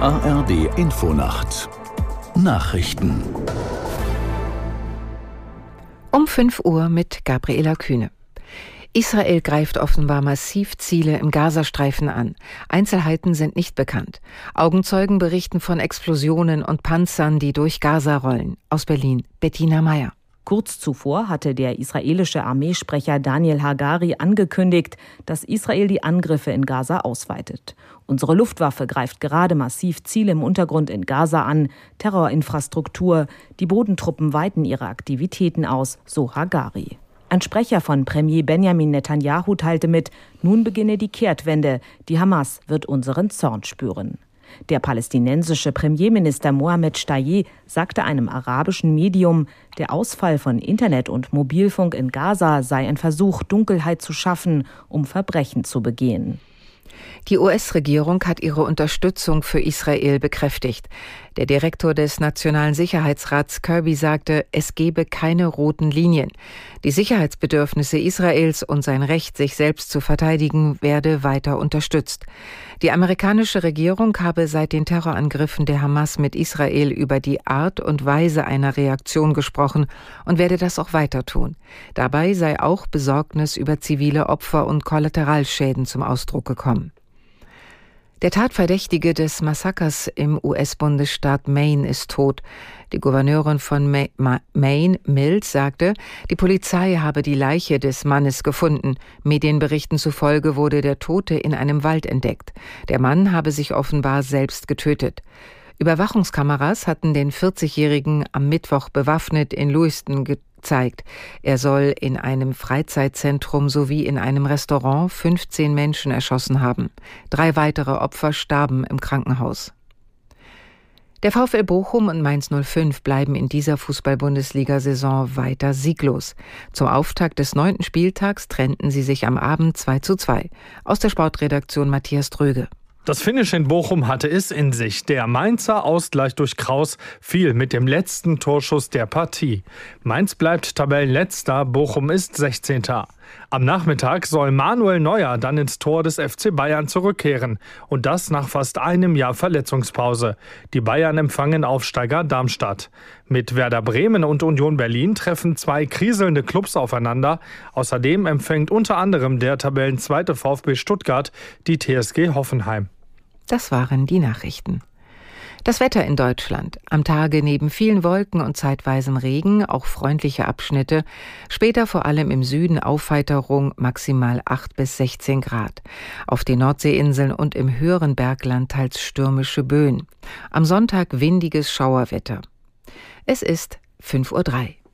ARD Infonacht Nachrichten um 5 Uhr mit Gabriela Kühne. Israel greift offenbar massiv Ziele im Gazastreifen an. Einzelheiten sind nicht bekannt. Augenzeugen berichten von Explosionen und Panzern, die durch Gaza rollen. Aus Berlin, Bettina Meyer. Kurz zuvor hatte der israelische Armeesprecher Daniel Hagari angekündigt, dass Israel die Angriffe in Gaza ausweitet. Unsere Luftwaffe greift gerade massiv Ziele im Untergrund in Gaza an, Terrorinfrastruktur, die Bodentruppen weiten ihre Aktivitäten aus, so Hagari. Ein Sprecher von Premier Benjamin Netanyahu teilte mit, nun beginne die Kehrtwende, die Hamas wird unseren Zorn spüren. Der palästinensische Premierminister Mohamed Shtayyeh sagte einem arabischen Medium, der Ausfall von Internet und Mobilfunk in Gaza sei ein Versuch, Dunkelheit zu schaffen, um Verbrechen zu begehen. Die US-Regierung hat ihre Unterstützung für Israel bekräftigt. Der Direktor des Nationalen Sicherheitsrats Kirby sagte, es gebe keine roten Linien. Die Sicherheitsbedürfnisse Israels und sein Recht, sich selbst zu verteidigen, werde weiter unterstützt. Die amerikanische Regierung habe seit den Terrorangriffen der Hamas mit Israel über die Art und Weise einer Reaktion gesprochen und werde das auch weiter tun. Dabei sei auch Besorgnis über zivile Opfer und Kollateralschäden zum Ausdruck gekommen. Der Tatverdächtige des Massakers im US-Bundesstaat Maine ist tot. Die Gouverneurin von Maine, Mills, sagte, die Polizei habe die Leiche des Mannes gefunden. Medienberichten zufolge wurde der Tote in einem Wald entdeckt. Der Mann habe sich offenbar selbst getötet. Überwachungskameras hatten den 40-Jährigen am Mittwoch bewaffnet in Lewiston zeigt. Er soll in einem Freizeitzentrum sowie in einem Restaurant 15 Menschen erschossen haben. Drei weitere Opfer starben im Krankenhaus. Der VfL Bochum und Mainz 05 bleiben in dieser Fußball-Bundesliga-Saison weiter sieglos. Zum Auftakt des neunten Spieltags trennten sie sich am Abend 2 zu 2. Aus der Sportredaktion Matthias Dröge. Das Finish in Bochum hatte es in sich. Der Mainzer Ausgleich durch Kraus fiel mit dem letzten Torschuss der Partie. Mainz bleibt Tabellenletzter, Bochum ist 16. Am Nachmittag soll Manuel Neuer dann ins Tor des FC Bayern zurückkehren. Und das nach fast einem Jahr Verletzungspause. Die Bayern empfangen Aufsteiger Darmstadt. Mit Werder Bremen und Union Berlin treffen zwei kriselnde Clubs aufeinander. Außerdem empfängt unter anderem der Tabellenzweite VfB Stuttgart die TSG Hoffenheim. Das waren die Nachrichten. Das Wetter in Deutschland. Am Tage neben vielen Wolken und zeitweisen Regen auch freundliche Abschnitte. Später vor allem im Süden Aufheiterung maximal 8 bis 16 Grad. Auf den Nordseeinseln und im höheren Bergland teils stürmische Böen. Am Sonntag windiges Schauerwetter. Es ist 5.03 Uhr.